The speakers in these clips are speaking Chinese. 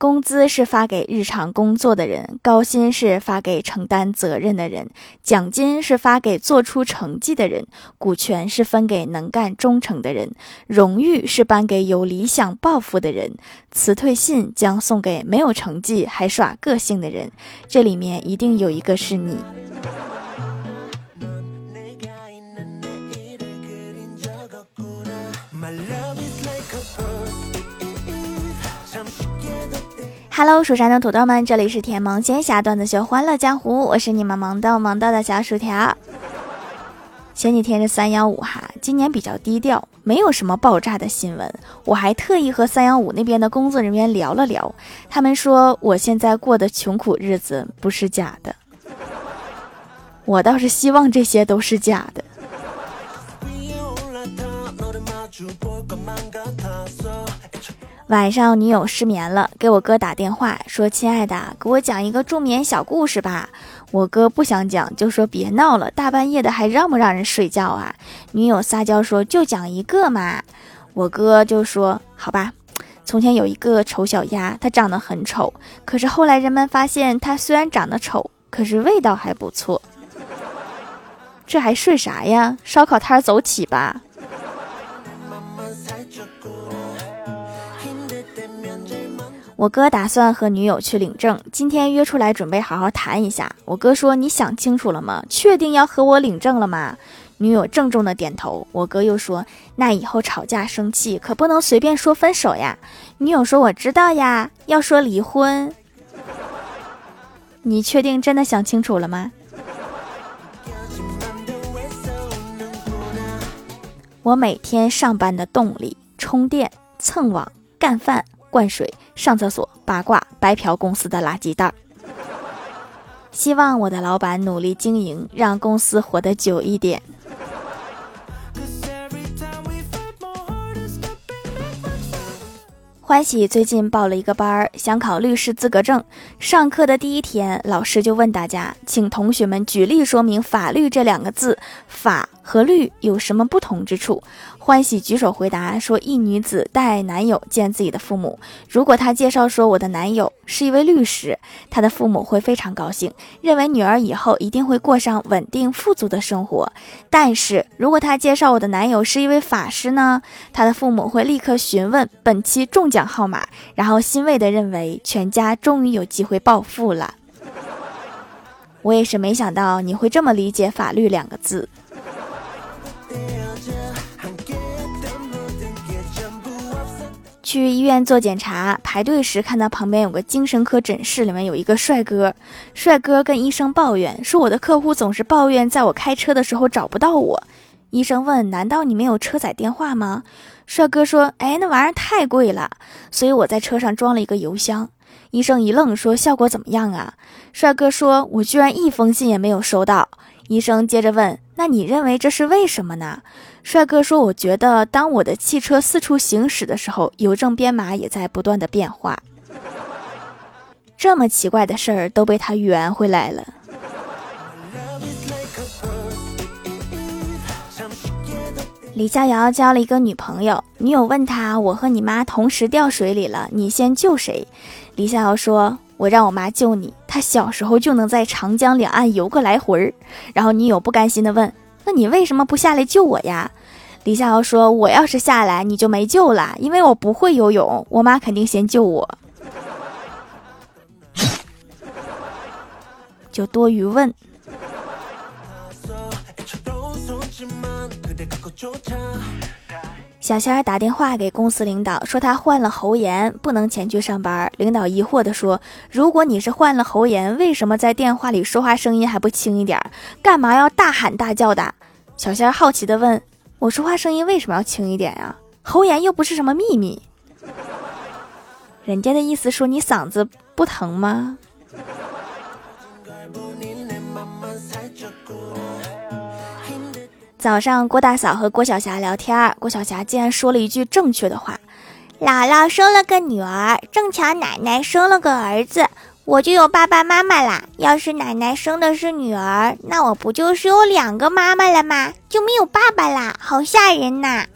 工资是发给日常工作的人，高薪是发给承担责任的人，奖金是发给做出成绩的人，股权是分给能干忠诚的人，荣誉是颁给有理想抱负的人，辞退信将送给没有成绩还耍个性的人。这里面一定有一个是你。Hello，蜀山的土豆们，这里是甜萌仙侠段子秀《欢乐江湖》，我是你们萌豆萌豆的小薯条。前几天是三幺五哈，今年比较低调，没有什么爆炸的新闻。我还特意和三幺五那边的工作人员聊了聊，他们说我现在过的穷苦日子不是假的。我倒是希望这些都是假的。晚上女友失眠了，给我哥打电话说：“亲爱的，给我讲一个助眠小故事吧。”我哥不想讲，就说：“别闹了，大半夜的还让不让人睡觉啊？”女友撒娇说：“就讲一个嘛。”我哥就说：“好吧。”从前有一个丑小鸭，它长得很丑，可是后来人们发现它虽然长得丑，可是味道还不错。这还睡啥呀？烧烤摊走起吧！我哥打算和女友去领证，今天约出来准备好好谈一下。我哥说：“你想清楚了吗？确定要和我领证了吗？”女友郑重的点头。我哥又说：“那以后吵架生气可不能随便说分手呀。”女友说：“我知道呀，要说离婚。”你确定真的想清楚了吗？我每天上班的动力：充电、蹭网、干饭。灌水、上厕所、八卦、白嫖公司的垃圾袋儿。希望我的老板努力经营，让公司活得久一点。欢喜最近报了一个班儿，想考律师资格证。上课的第一天，老师就问大家，请同学们举例说明“法律”这两个字，法和律有什么不同之处。欢喜举手回答说：“一女子带男友见自己的父母，如果她介绍说我的男友是一位律师，她的父母会非常高兴，认为女儿以后一定会过上稳定富足的生活。但是如果她介绍我的男友是一位法师呢？她的父母会立刻询问本期中奖号码，然后欣慰地认为全家终于有机会暴富了。我也是没想到你会这么理解‘法律’两个字。”去医院做检查，排队时看到旁边有个精神科诊室，里面有一个帅哥。帅哥跟医生抱怨说：“我的客户总是抱怨，在我开车的时候找不到我。”医生问：“难道你没有车载电话吗？”帅哥说：“哎，那玩意儿太贵了，所以我在车上装了一个邮箱。”医生一愣，说：“效果怎么样啊？”帅哥说：“我居然一封信也没有收到。”医生接着问：“那你认为这是为什么呢？”帅哥说：“我觉得，当我的汽车四处行驶的时候，邮政编码也在不断的变化。这么奇怪的事儿都被他圆回来了。”李逍遥交了一个女朋友，女友问他：“我和你妈同时掉水里了，你先救谁？”李逍遥说：“我让我妈救你，她小时候就能在长江两岸游个来回儿。”然后女友不甘心的问。那你为什么不下来救我呀？李逍遥说：“我要是下来，你就没救了，因为我不会游泳，我妈肯定先救我。”就多余问。小仙儿打电话给公司领导，说他患了喉炎，不能前去上班。领导疑惑地说：“如果你是患了喉炎，为什么在电话里说话声音还不轻一点？干嘛要大喊大叫的？”小仙儿好奇地问：“我说话声音为什么要轻一点呀？喉炎又不是什么秘密。”人家的意思说你嗓子不疼吗？早上，郭大嫂和郭晓霞聊天，郭晓霞竟然说了一句正确的话：“姥姥生了个女儿，正巧奶奶生了个儿子，我就有爸爸妈妈啦。要是奶奶生的是女儿那我不就是有两个妈妈了吗？就没有爸爸啦。好吓人呐。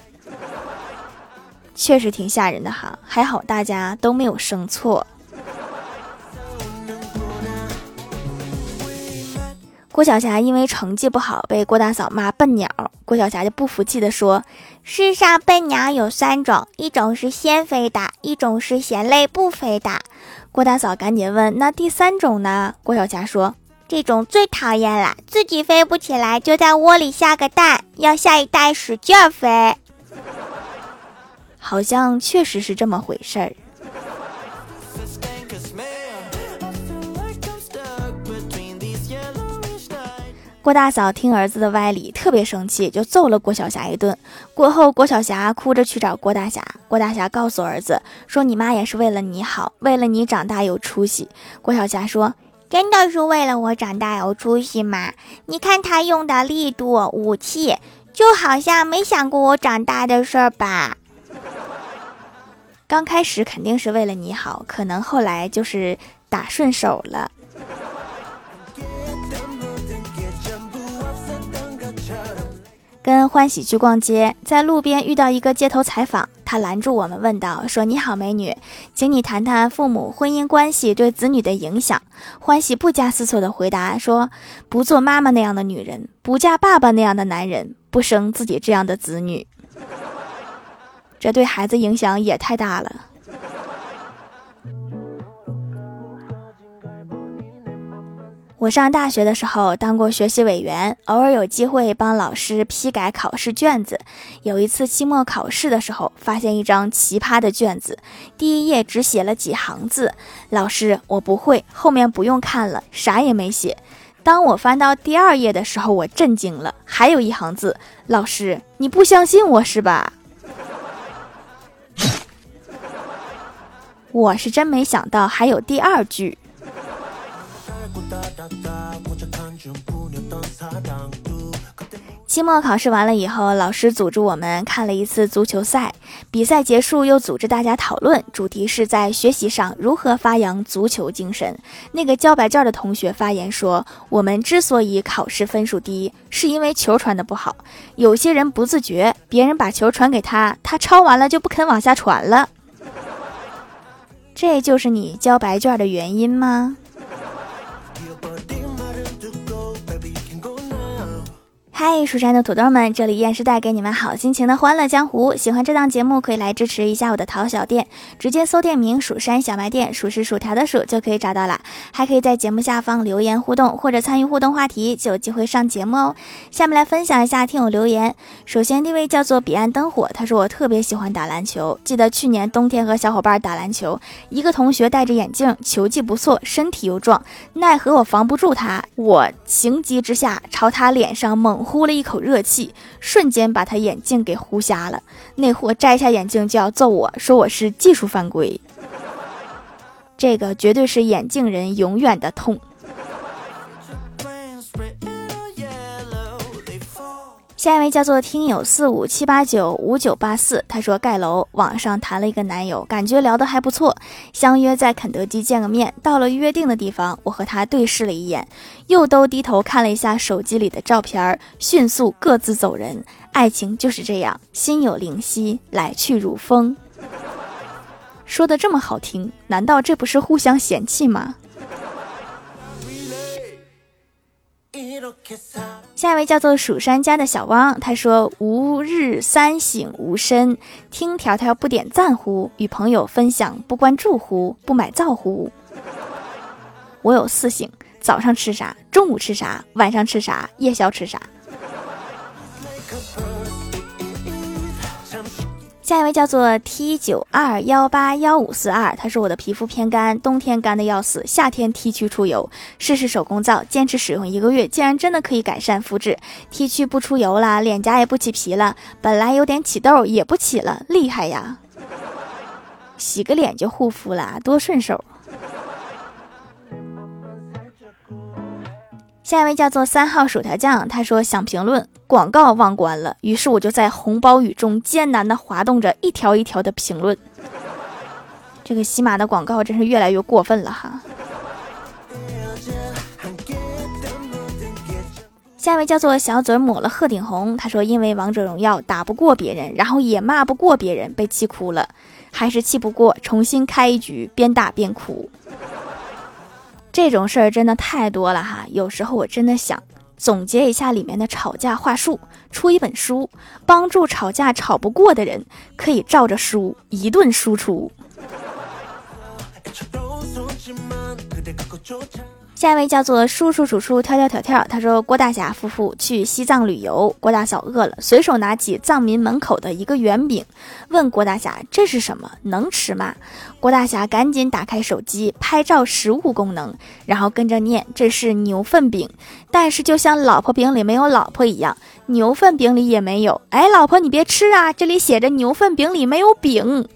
确实挺吓人的哈。还好大家都没有生错。郭晓霞因为成绩不好被郭大嫂骂笨鸟。郭晓霞就不服气的说世上笨鸟有三种一种是先飞的一种是嫌累不飞的。郭大嫂赶紧问：“那第三种呢？”郭小霞说：“这种最讨厌了，自己飞不起来，就在窝里下个蛋，要下一代使劲飞。”好像确实是这么回事儿。郭大嫂听儿子的歪理，特别生气，就揍了郭晓霞一顿。过后，郭晓霞哭着去找郭大侠。郭大侠告诉儿子说：“你妈也是为了你好，为了你长大有出息。”郭晓霞说：“真的是为了我长大有出息吗？你看他用的力度、武器，就好像没想过我长大的事儿吧？”刚开始肯定是为了你好，可能后来就是打顺手了。跟欢喜去逛街，在路边遇到一个街头采访，他拦住我们问道：“说你好，美女，请你谈谈父母婚姻关系对子女的影响。”欢喜不加思索的回答说：“不做妈妈那样的女人，不嫁爸爸那样的男人，不生自己这样的子女。”这对孩子影响也太大了。我上大学的时候当过学习委员，偶尔有机会帮老师批改考试卷子。有一次期末考试的时候，发现一张奇葩的卷子，第一页只写了几行字：“老师，我不会，后面不用看了，啥也没写。”当我翻到第二页的时候，我震惊了，还有一行字：“老师，你不相信我是吧？” 我是真没想到还有第二句。期末考试完了以后，老师组织我们看了一次足球赛。比赛结束，又组织大家讨论，主题是在学习上如何发扬足球精神。那个交白卷的同学发言说：“我们之所以考试分数低，是因为球传的不好。有些人不自觉，别人把球传给他，他抄完了就不肯往下传了。这就是你交白卷的原因吗？”嗨，蜀山的土豆们，这里依然是带给你们好心情的欢乐江湖。喜欢这档节目，可以来支持一下我的淘小店，直接搜店名“蜀山小卖店”，数是薯条的数就可以找到了。还可以在节目下方留言互动，或者参与互动话题，就有机会上节目哦。下面来分享一下听友留言。首先，第一位叫做彼岸灯火，他说我特别喜欢打篮球，记得去年冬天和小伙伴打篮球，一个同学戴着眼镜，球技不错，身体又壮，奈何我防不住他，我情急之下朝他脸上猛。呼了一口热气，瞬间把他眼镜给呼瞎了。那货摘下眼镜就要揍我，说我是技术犯规。这个绝对是眼镜人永远的痛。下一位叫做听友四五七八九五九八四，他说盖楼网上谈了一个男友，感觉聊得还不错，相约在肯德基见个面。到了约定的地方，我和他对视了一眼，又都低头看了一下手机里的照片，迅速各自走人。爱情就是这样，心有灵犀，来去如风。说的这么好听，难道这不是互相嫌弃吗？下一位叫做蜀山家的小汪，他说：“吾日三省吾身，听条条不点赞乎？与朋友分享不关注乎？不买造乎？”我有四省：早上吃啥，中午吃啥，晚上吃啥，夜宵吃啥。下一位叫做 T 九二幺八幺五四二，他说我的皮肤偏干，冬天干的要死，夏天 T 区出油，试试手工皂，坚持使用一个月，竟然真的可以改善肤质，T 区不出油了，脸颊也不起皮了，本来有点起痘也不起了，厉害呀！洗个脸就护肤了，多顺手。下一位叫做三号薯条酱，他说想评论广告忘关了，于是我就在红包雨中艰难的滑动着一条一条的评论。这个喜马的广告真是越来越过分了哈。下一位叫做小嘴抹了鹤顶红，他说因为王者荣耀打不过别人，然后也骂不过别人，被气哭了，还是气不过，重新开一局，边打边哭。这种事儿真的太多了哈。有时候我真的想总结一下里面的吵架话术，出一本书，帮助吵架吵不过的人可以照着书一顿输出。下一位叫做叔叔叔叔跳跳跳跳，他说郭大侠夫妇去西藏旅游，郭大嫂饿了，随手拿起藏民门口的一个圆饼，问郭大侠这是什么，能吃吗？郭大侠赶紧打开手机拍照实物功能，然后跟着念这是牛粪饼，但是就像老婆饼里没有老婆一样，牛粪饼里也没有。哎，老婆你别吃啊，这里写着牛粪饼里没有饼，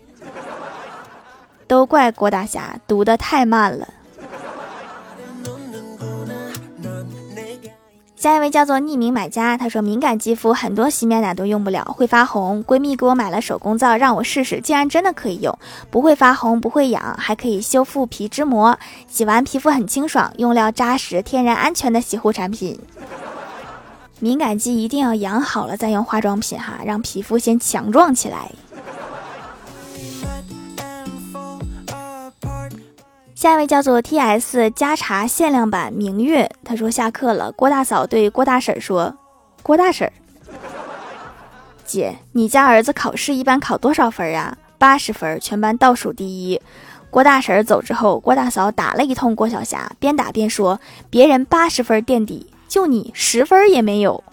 都怪郭大侠读的太慢了。下一位叫做匿名买家，他说敏感肌肤很多洗面奶都用不了，会发红。闺蜜给我买了手工皂，让我试试，竟然真的可以用，不会发红，不会痒，还可以修复皮脂膜，洗完皮肤很清爽，用料扎实，天然安全的洗护产品。敏感肌一定要养好了再用化妆品哈，让皮肤先强壮起来。下一位叫做 T S 加茶限量版明月，他说下课了。郭大嫂对郭大婶说：“郭大婶，姐，你家儿子考试一般考多少分啊？八十分，全班倒数第一。”郭大婶走之后，郭大嫂打了一通郭晓霞，边打边说：“别人八十分垫底，就你十分也没有。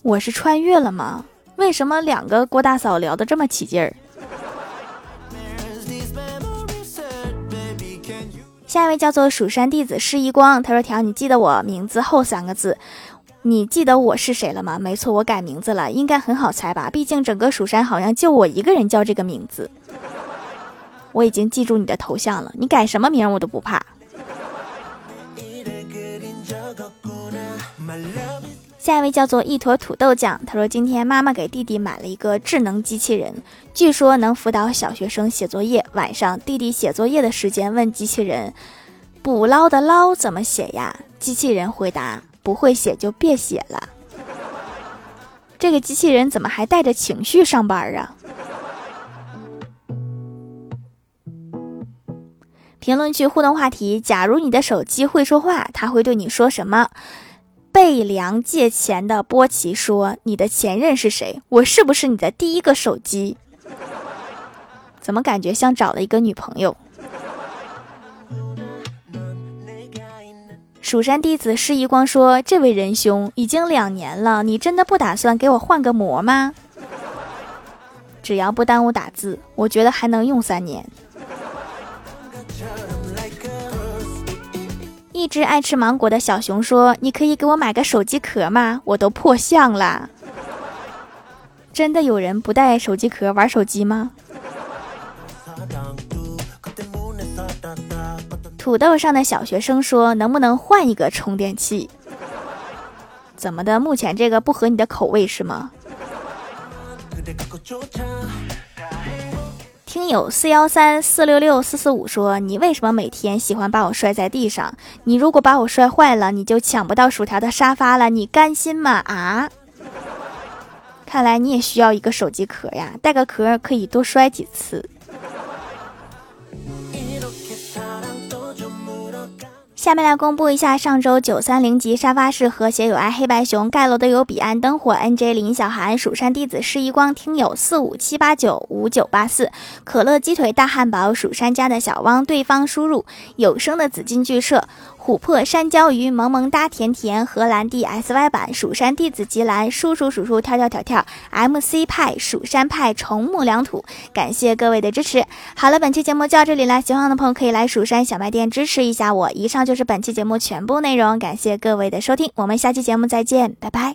我是穿越了吗？为什么两个郭大嫂聊得这么起劲儿？”下一位叫做蜀山弟子施一光，他说：“条，你记得我名字后三个字，你记得我是谁了吗？没错，我改名字了，应该很好猜吧？毕竟整个蜀山好像就我一个人叫这个名字。我已经记住你的头像了，你改什么名我都不怕。”下一位叫做一坨土豆酱，他说：“今天妈妈给弟弟买了一个智能机器人，据说能辅导小学生写作业。晚上弟弟写作业的时间，问机器人：‘捕捞的捞怎么写呀？’机器人回答：‘不会写就别写了。’这个机器人怎么还带着情绪上班啊？”评论区互动话题：假如你的手机会说话，它会对你说什么？被梁借钱的波奇说：“你的前任是谁？我是不是你的第一个手机？怎么感觉像找了一个女朋友？”蜀山弟子施一光说：“这位仁兄，已经两年了，你真的不打算给我换个膜吗？只要不耽误打字，我觉得还能用三年。”一只爱吃芒果的小熊说：“你可以给我买个手机壳吗？我都破相了。”真的有人不带手机壳玩手机吗？土豆上的小学生说：“能不能换一个充电器？”怎么的？目前这个不合你的口味是吗？听友四幺三四六六四四五说：“你为什么每天喜欢把我摔在地上？你如果把我摔坏了，你就抢不到薯条的沙发了。你甘心吗？啊？看来你也需要一个手机壳呀，带个壳可以多摔几次。”下面来公布一下上周九三零级沙发是和谐有爱黑白熊盖楼的有彼岸灯火 N J 林小涵蜀山弟子释一光听友四五七八九五九八四可乐鸡腿大汉堡蜀山家的小汪对方输入有声的紫金剧社。琥珀山椒鱼萌萌哒甜甜荷兰弟 S Y 版蜀山弟子吉兰叔叔叔叔跳跳跳跳 M C 派蜀山派重木良土，感谢各位的支持。好了，本期节目就到这里了，喜欢的朋友可以来蜀山小卖店支持一下我。以上就是本期节目全部内容，感谢各位的收听，我们下期节目再见，拜拜。